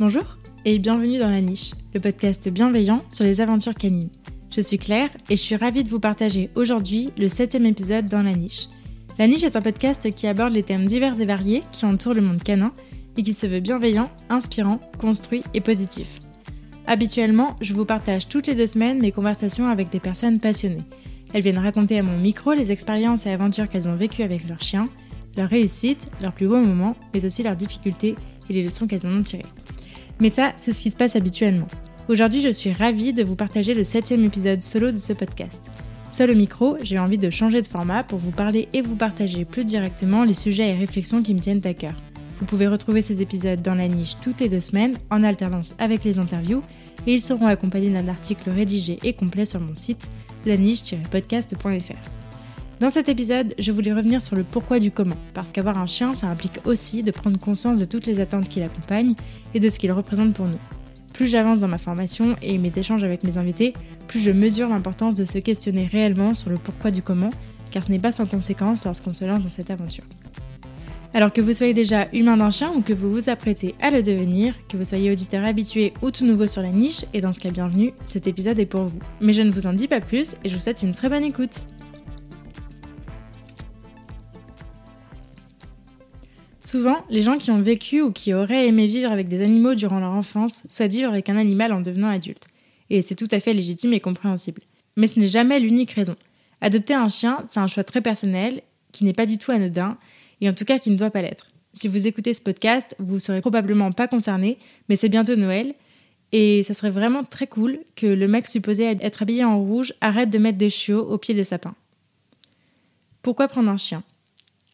Bonjour et bienvenue dans La Niche, le podcast bienveillant sur les aventures canines. Je suis Claire et je suis ravie de vous partager aujourd'hui le septième épisode dans La Niche. La Niche est un podcast qui aborde les thèmes divers et variés qui entourent le monde canin et qui se veut bienveillant, inspirant, construit et positif. Habituellement, je vous partage toutes les deux semaines mes conversations avec des personnes passionnées. Elles viennent raconter à mon micro les expériences et aventures qu'elles ont vécues avec leurs chiens, leurs réussites, leurs plus beaux moments, mais aussi leurs difficultés et les leçons qu'elles en ont tirées. Mais ça, c'est ce qui se passe habituellement. Aujourd'hui, je suis ravie de vous partager le septième épisode solo de ce podcast. Seul au micro, j'ai envie de changer de format pour vous parler et vous partager plus directement les sujets et réflexions qui me tiennent à cœur. Vous pouvez retrouver ces épisodes dans la niche toutes les deux semaines, en alternance avec les interviews, et ils seront accompagnés d'un article rédigé et complet sur mon site, laniche-podcast.fr. Dans cet épisode, je voulais revenir sur le pourquoi du comment, parce qu'avoir un chien, ça implique aussi de prendre conscience de toutes les attentes qui l'accompagnent et de ce qu'il représente pour nous. Plus j'avance dans ma formation et mes échanges avec mes invités, plus je mesure l'importance de se questionner réellement sur le pourquoi du comment, car ce n'est pas sans conséquence lorsqu'on se lance dans cette aventure. Alors que vous soyez déjà humain d'un chien ou que vous vous apprêtez à le devenir, que vous soyez auditeur habitué ou tout nouveau sur la niche, et dans ce cas bienvenue, cet épisode est pour vous. Mais je ne vous en dis pas plus et je vous souhaite une très bonne écoute. Souvent, les gens qui ont vécu ou qui auraient aimé vivre avec des animaux durant leur enfance souhaitent vivre avec un animal en devenant adulte. Et c'est tout à fait légitime et compréhensible. Mais ce n'est jamais l'unique raison. Adopter un chien, c'est un choix très personnel, qui n'est pas du tout anodin, et en tout cas qui ne doit pas l'être. Si vous écoutez ce podcast, vous ne serez probablement pas concerné, mais c'est bientôt Noël, et ça serait vraiment très cool que le mec supposé être habillé en rouge arrête de mettre des chiots au pied des sapins. Pourquoi prendre un chien?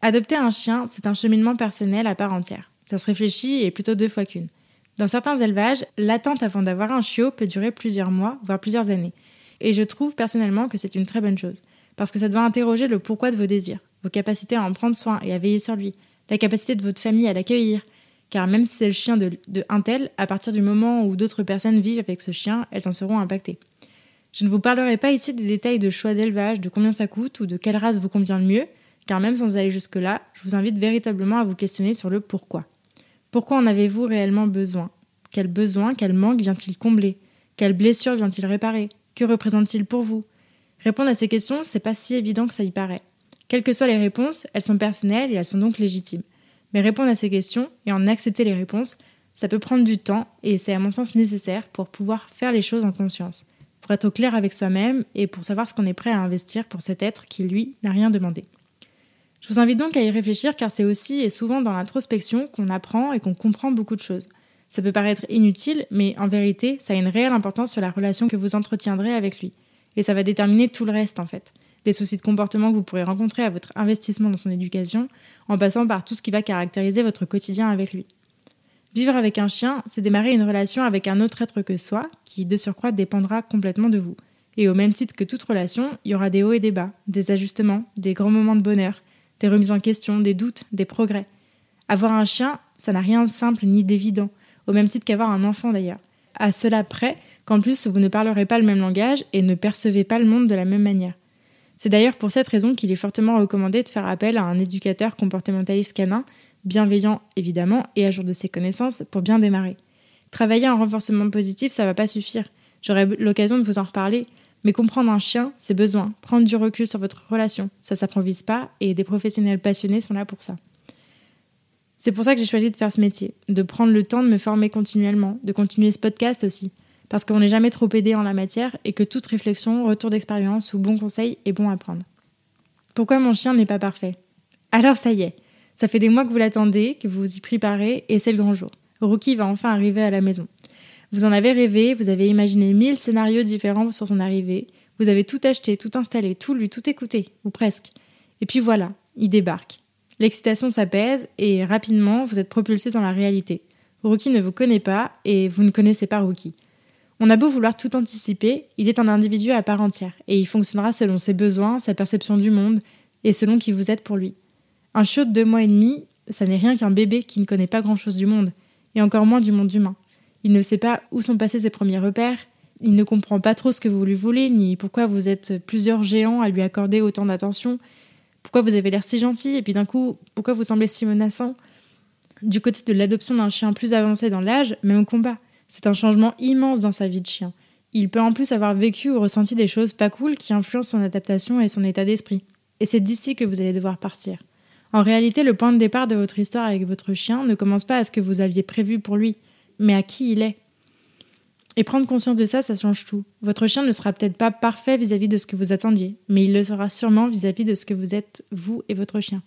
Adopter un chien, c'est un cheminement personnel à part entière. Ça se réfléchit et plutôt deux fois qu'une. Dans certains élevages, l'attente avant d'avoir un chiot peut durer plusieurs mois, voire plusieurs années. Et je trouve personnellement que c'est une très bonne chose, parce que ça doit interroger le pourquoi de vos désirs, vos capacités à en prendre soin et à veiller sur lui, la capacité de votre famille à l'accueillir, car même si c'est le chien de, un tel, à partir du moment où d'autres personnes vivent avec ce chien, elles en seront impactées. Je ne vous parlerai pas ici des détails de choix d'élevage, de combien ça coûte ou de quelle race vous convient le mieux, car même sans aller jusque-là, je vous invite véritablement à vous questionner sur le pourquoi. Pourquoi en avez-vous réellement besoin? Quel besoin, quel manque vient-il combler? Quelle blessure vient-il réparer? Que représente-t-il pour vous? Répondre à ces questions, c'est pas si évident que ça y paraît. Quelles que soient les réponses, elles sont personnelles et elles sont donc légitimes. Mais répondre à ces questions et en accepter les réponses, ça peut prendre du temps et c'est à mon sens nécessaire pour pouvoir faire les choses en conscience, pour être au clair avec soi-même et pour savoir ce qu'on est prêt à investir pour cet être qui, lui, n'a rien demandé. Je vous invite donc à y réfléchir car c'est aussi et souvent dans l'introspection qu'on apprend et qu'on comprend beaucoup de choses. Ça peut paraître inutile, mais en vérité, ça a une réelle importance sur la relation que vous entretiendrez avec lui. Et ça va déterminer tout le reste en fait. Des soucis de comportement que vous pourrez rencontrer à votre investissement dans son éducation, en passant par tout ce qui va caractériser votre quotidien avec lui. Vivre avec un chien, c'est démarrer une relation avec un autre être que soi, qui de surcroît dépendra complètement de vous. Et au même titre que toute relation, il y aura des hauts et des bas, des ajustements, des grands moments de bonheur, des remises en question, des doutes, des progrès. Avoir un chien, ça n'a rien de simple ni d'évident, au même titre qu'avoir un enfant d'ailleurs. À cela près qu'en plus vous ne parlerez pas le même langage et ne percevez pas le monde de la même manière. C'est d'ailleurs pour cette raison qu'il est fortement recommandé de faire appel à un éducateur comportementaliste canin, bienveillant évidemment et à jour de ses connaissances pour bien démarrer. Travailler en renforcement positif, ça va pas suffire. J'aurai l'occasion de vous en reparler, mais comprendre un chien, c'est besoin. Prendre du recul sur votre relation, ça s'improvise pas et des professionnels passionnés sont là pour ça. C'est pour ça que j'ai choisi de faire ce métier, de prendre le temps de me former continuellement, de continuer ce podcast aussi, parce qu'on n'est jamais trop aidé en la matière et que toute réflexion, retour d'expérience ou bon conseil est bon à prendre. Pourquoi mon chien n'est pas parfait? Alors ça y est, ça fait des mois que vous l'attendez, que vous vous y préparez et c'est le grand jour. Rookie va enfin arriver à la maison. Vous en avez rêvé, vous avez imaginé mille scénarios différents sur son arrivée, vous avez tout acheté, tout installé, tout lu, tout écouté, ou presque. Et puis voilà, il débarque. L'excitation s'apaise et rapidement vous êtes propulsé dans la réalité. Rookie ne vous connaît pas et vous ne connaissez pas Rookie. On a beau vouloir tout anticiper, il est un individu à part entière et il fonctionnera selon ses besoins, sa perception du monde et selon qui vous êtes pour lui. Un chiot de deux mois et demi, ça n'est rien qu'un bébé qui ne connaît pas grand chose du monde, et encore moins du monde humain. Il ne sait pas où sont passés ses premiers repères, il ne comprend pas trop ce que vous lui voulez, ni pourquoi vous êtes plusieurs géants à lui accorder autant d'attention, pourquoi vous avez l'air si gentil, et puis d'un coup, pourquoi vous semblez si menaçant? Du côté de l'adoption d'un chien plus avancé dans l'âge, même combat. C'est un changement immense dans sa vie de chien. Il peut en plus avoir vécu ou ressenti des choses pas cool qui influencent son adaptation et son état d'esprit. Et c'est d'ici que vous allez devoir partir. En réalité, le point de départ de votre histoire avec votre chien ne commence pas à ce que vous aviez prévu pour lui, mais à qui il est. Et prendre conscience de ça, ça change tout. Votre chien ne sera peut-être pas parfait vis-à-vis de ce que vous attendiez, mais il le sera sûrement vis-à-vis de ce que vous êtes, vous et votre chien.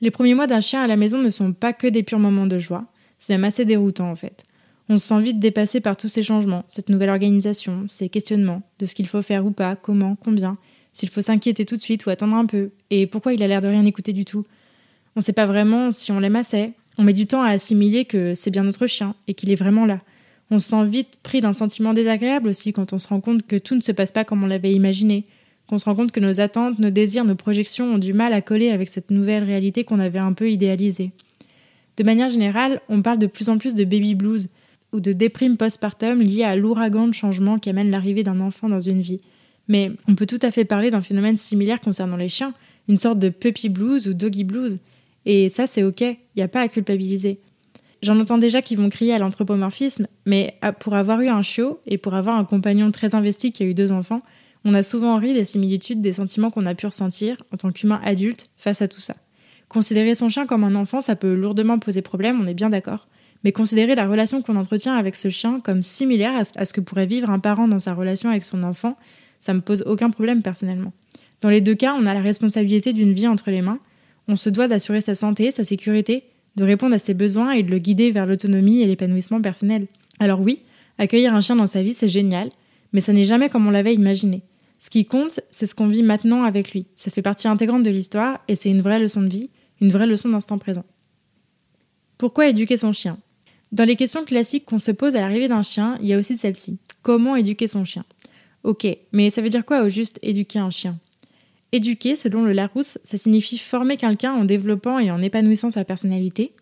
Les premiers mois d'un chien à la maison ne sont pas que des purs moments de joie, c'est même assez déroutant en fait. On se sent vite dépassé par tous ces changements, cette nouvelle organisation, ces questionnements, de ce qu'il faut faire ou pas, comment, combien, s'il faut s'inquiéter tout de suite ou attendre un peu, et pourquoi il a l'air de rien écouter du tout. On ne sait pas vraiment si on l'aime assez, on met du temps à assimiler que c'est bien notre chien et qu'il est vraiment là. On se sent vite pris d'un sentiment désagréable aussi quand on se rend compte que tout ne se passe pas comme on l'avait imaginé, qu'on se rend compte que nos attentes, nos désirs, nos projections ont du mal à coller avec cette nouvelle réalité qu'on avait un peu idéalisée. De manière générale, on parle de plus en plus de baby blues ou de déprime postpartum liée à l'ouragan de changement qui amène l'arrivée d'un enfant dans une vie. Mais on peut tout à fait parler d'un phénomène similaire concernant les chiens, une sorte de puppy blues ou doggy blues. Et ça, c'est ok, il n'y a pas à culpabiliser. J'en entends déjà qui vont crier à l'anthropomorphisme, mais pour avoir eu un chiot et pour avoir un compagnon très investi qui a eu deux enfants, on a souvent ri des similitudes des sentiments qu'on a pu ressentir en tant qu'humain adulte face à tout ça. Considérer son chien comme un enfant, ça peut lourdement poser problème, on est bien d'accord. Mais considérer la relation qu'on entretient avec ce chien comme similaire à ce que pourrait vivre un parent dans sa relation avec son enfant, ça me pose aucun problème personnellement. Dans les deux cas, on a la responsabilité d'une vie entre les mains. On se doit d'assurer sa santé, sa sécurité de répondre à ses besoins et de le guider vers l'autonomie et l'épanouissement personnel. Alors oui, accueillir un chien dans sa vie, c'est génial, mais ça n'est jamais comme on l'avait imaginé. Ce qui compte, c'est ce qu'on vit maintenant avec lui. Ça fait partie intégrante de l'histoire et c'est une vraie leçon de vie, une vraie leçon d'instant présent. Pourquoi éduquer son chien? Dans les questions classiques qu'on se pose à l'arrivée d'un chien, il y a aussi celle-ci. Comment éduquer son chien? Ok, mais ça veut dire quoi au juste éduquer un chien? Éduquer, selon le Larousse, ça signifie former quelqu'un en développant et en épanouissant sa personnalité,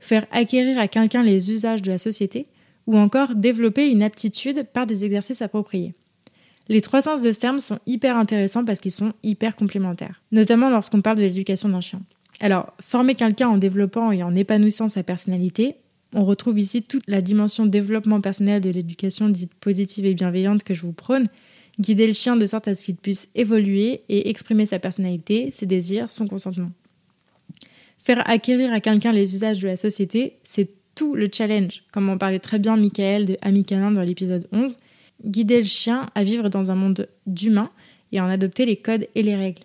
faire acquérir à quelqu'un les usages de la société, ou encore développer une aptitude par des exercices appropriés. Les trois sens de ce terme sont hyper intéressants parce qu'ils sont hyper complémentaires, notamment lorsqu'on parle de l'éducation d'un chien. Alors, former quelqu'un en développant et en épanouissant sa personnalité, on retrouve ici toute la dimension développement personnel de l'éducation dite positive et bienveillante que je vous prône, guider le chien de sorte à ce qu'il puisse évoluer et exprimer sa personnalité, ses désirs, son consentement. Faire acquérir à quelqu'un les usages de la société, c'est tout le challenge, comme en parlait très bien Michael de Ami Canin dans l'épisode 11, guider le chien à vivre dans un monde d'humains et en adopter les codes et les règles.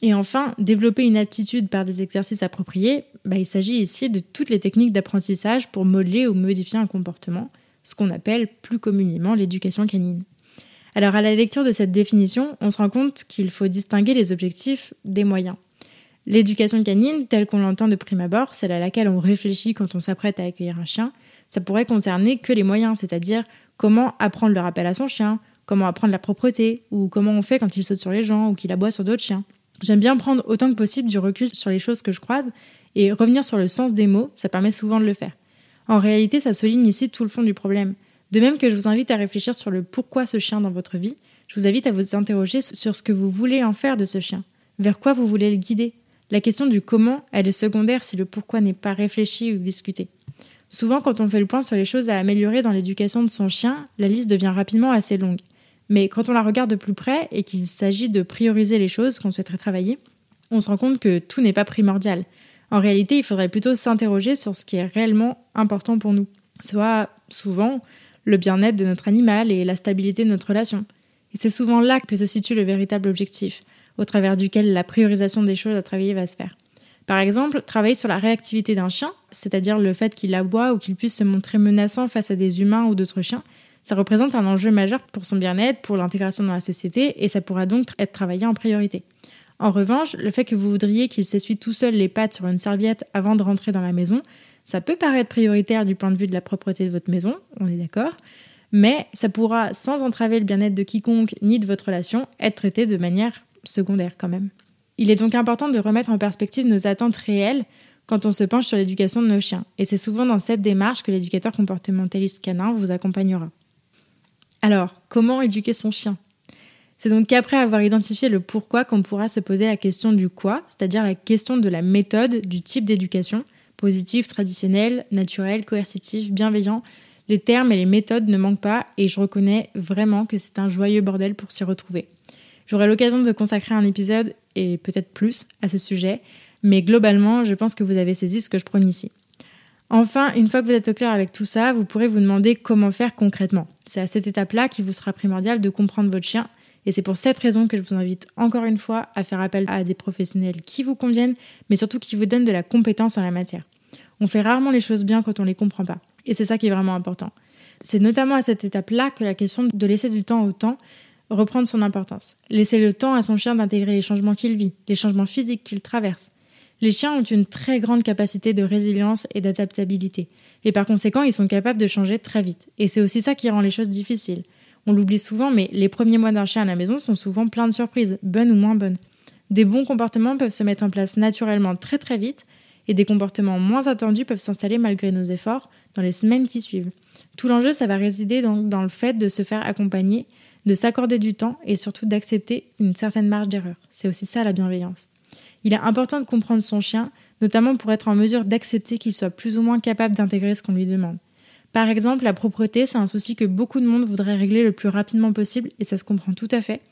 Et enfin, développer une aptitude par des exercices appropriés, bah, il s'agit ici de toutes les techniques d'apprentissage pour modeler ou modifier un comportement, ce qu'on appelle plus communément l'éducation canine. Alors à la lecture de cette définition, on se rend compte qu'il faut distinguer les objectifs des moyens. L'éducation canine, telle qu'on l'entend de prime abord, celle à laquelle on réfléchit quand on s'apprête à accueillir un chien, ça pourrait concerner que les moyens, c'est-à-dire comment apprendre le rappel à son chien, comment apprendre la propreté, ou comment on fait quand il saute sur les gens ou qu'il aboie sur d'autres chiens. J'aime bien prendre autant que possible du recul sur les choses que je croise, et revenir sur le sens des mots, ça permet souvent de le faire. En réalité, ça souligne ici tout le fond du problème. De même que je vous invite à réfléchir sur le pourquoi ce chien dans votre vie, je vous invite à vous interroger sur ce que vous voulez en faire de ce chien, vers quoi vous voulez le guider? La question du comment, elle est secondaire si le pourquoi n'est pas réfléchi ou discuté. Souvent, quand on fait le point sur les choses à améliorer dans l'éducation de son chien, la liste devient rapidement assez longue. Mais quand on la regarde de plus près et qu'il s'agit de prioriser les choses qu'on souhaiterait travailler, on se rend compte que tout n'est pas primordial. En réalité, il faudrait plutôt s'interroger sur ce qui est réellement important pour nous. Soit souvent le bien-être de notre animal et la stabilité de notre relation. Et c'est souvent là que se situe le véritable objectif, au travers duquel la priorisation des choses à travailler va se faire. Par exemple, travailler sur la réactivité d'un chien, c'est-à-dire le fait qu'il aboie ou qu'il puisse se montrer menaçant face à des humains ou d'autres chiens, ça représente un enjeu majeur pour son bien-être, pour l'intégration dans la société, et ça pourra donc être travaillé en priorité. En revanche, le fait que vous voudriez qu'il s'essuie tout seul les pattes sur une serviette avant de rentrer dans la maison, ça peut paraître prioritaire du point de vue de la propreté de votre maison, on est d'accord, mais ça pourra, sans entraver le bien-être de quiconque ni de votre relation, être traité de manière secondaire quand même. Il est donc important de remettre en perspective nos attentes réelles quand on se penche sur l'éducation de nos chiens, et c'est souvent dans cette démarche que l'éducateur comportementaliste canin vous accompagnera. Alors, comment éduquer son chien? C'est donc qu'après avoir identifié le pourquoi qu'on pourra se poser la question du quoi, c'est-à-dire la question de la méthode, du type d'éducation, Positif, traditionnel, naturel, coercitif, bienveillant. Les termes et les méthodes ne manquent pas et je reconnais vraiment que c'est un joyeux bordel pour s'y retrouver. J'aurai l'occasion de consacrer un épisode et peut-être plus à ce sujet, mais globalement, je pense que vous avez saisi ce que je prône ici. Enfin, une fois que vous êtes au clair avec tout ça, vous pourrez vous demander comment faire concrètement. C'est à cette étape-là qu'il vous sera primordial de comprendre votre chien et c'est pour cette raison que je vous invite encore une fois à faire appel à des professionnels qui vous conviennent, mais surtout qui vous donnent de la compétence en la matière. On fait rarement les choses bien quand on ne les comprend pas. Et c'est ça qui est vraiment important. C'est notamment à cette étape-là que la question de laisser du temps au temps reprend son importance. Laisser le temps à son chien d'intégrer les changements qu'il vit, les changements physiques qu'il traverse. Les chiens ont une très grande capacité de résilience et d'adaptabilité. Et par conséquent, ils sont capables de changer très vite. Et c'est aussi ça qui rend les choses difficiles. On l'oublie souvent, mais les premiers mois d'un chien à la maison sont souvent pleins de surprises, bonnes ou moins bonnes. Des bons comportements peuvent se mettre en place naturellement très très vite, et des comportements moins attendus peuvent s'installer malgré nos efforts dans les semaines qui suivent. Tout l'enjeu, ça va résider dans le fait de se faire accompagner, de s'accorder du temps et surtout d'accepter une certaine marge d'erreur. C'est aussi ça la bienveillance. Il est important de comprendre son chien, notamment pour être en mesure d'accepter qu'il soit plus ou moins capable d'intégrer ce qu'on lui demande. Par exemple, la propreté, c'est un souci que beaucoup de monde voudrait régler le plus rapidement possible, et ça se comprend tout à fait.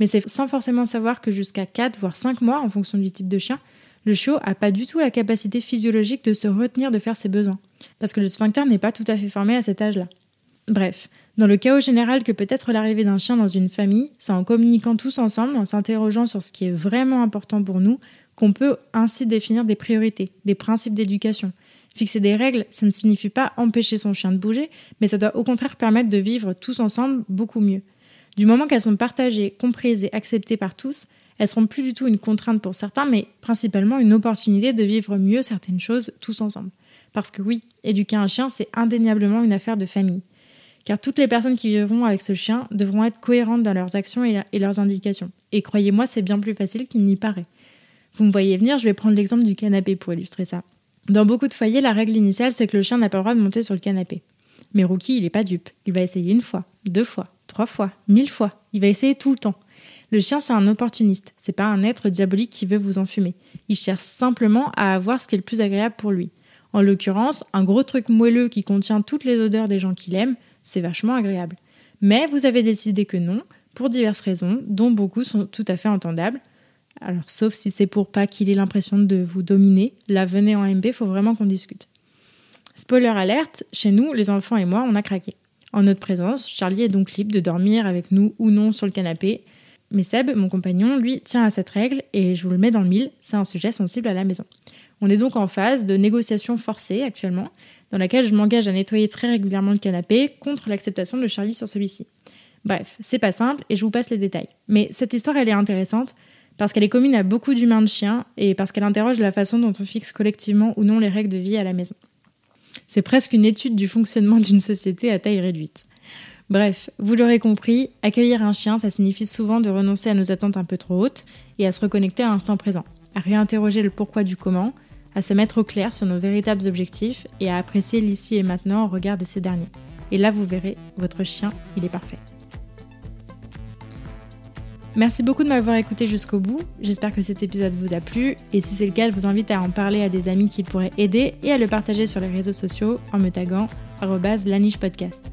Mais c'est sans forcément savoir que jusqu'à 4 voire 5 mois, en fonction du type de chien, le chiot n'a pas du tout la capacité physiologique de se retenir de faire ses besoins. Parce que le sphincter n'est pas tout à fait formé à cet âge-là. Bref, dans le chaos général que peut être l'arrivée d'un chien dans une famille, c'est en communiquant tous ensemble, en s'interrogeant sur ce qui est vraiment important pour nous, qu'on peut ainsi définir des priorités, des principes d'éducation, Fixer des règles, ça ne signifie pas empêcher son chien de bouger, mais ça doit au contraire permettre de vivre tous ensemble beaucoup mieux. Du moment qu'elles sont partagées, comprises et acceptées par tous, elles seront plus du tout une contrainte pour certains, mais principalement une opportunité de vivre mieux certaines choses tous ensemble. Parce que oui, éduquer un chien, c'est indéniablement une affaire de famille. Car toutes les personnes qui vivront avec ce chien devront être cohérentes dans leurs actions et leurs indications. Et croyez-moi, c'est bien plus facile qu'il n'y paraît. Vous me voyez venir, je vais prendre l'exemple du canapé pour illustrer ça. Dans beaucoup de foyers, la règle initiale, c'est que le chien n'a pas le droit de monter sur le canapé. Mais Rookie, il n'est pas dupe. Il va essayer une fois, deux fois, trois fois, mille fois. Il va essayer tout le temps. Le chien, c'est un opportuniste. C'est pas un être diabolique qui veut vous enfumer. Il cherche simplement à avoir ce qui est le plus agréable pour lui. En l'occurrence, un gros truc moelleux qui contient toutes les odeurs des gens qu'il aime, c'est vachement agréable. Mais vous avez décidé que non, pour diverses raisons, dont beaucoup sont tout à fait entendables. Alors, sauf si c'est pour pas qu'il ait l'impression de vous dominer, là, venez en MB, faut vraiment qu'on discute. Spoiler alerte, chez nous, les enfants et moi, on a craqué. En notre présence, Charlie est donc libre de dormir avec nous ou non sur le canapé. Mais Seb, mon compagnon, lui, tient à cette règle et je vous le mets dans le mille, c'est un sujet sensible à la maison. On est donc en phase de négociation forcée actuellement, dans laquelle je m'engage à nettoyer très régulièrement le canapé contre l'acceptation de Charlie sur celui-ci. Bref, c'est pas simple et je vous passe les détails. Mais cette histoire, elle est intéressante parce qu'elle est commune à beaucoup d'humains de chiens et parce qu'elle interroge la façon dont on fixe collectivement ou non les règles de vie à la maison. C'est presque une étude du fonctionnement d'une société à taille réduite. Bref, vous l'aurez compris, accueillir un chien, ça signifie souvent de renoncer à nos attentes un peu trop hautes et à se reconnecter à l'instant présent, à réinterroger le pourquoi du comment, à se mettre au clair sur nos véritables objectifs et à apprécier l'ici et maintenant au regard de ces derniers. Et là, vous verrez, votre chien, il est parfait. Merci beaucoup de m'avoir écouté jusqu'au bout. J'espère que cet épisode vous a plu. Et si c'est le cas, je vous invite à en parler à des amis qui pourraient aider et à le partager sur les réseaux sociaux en me taguant podcast.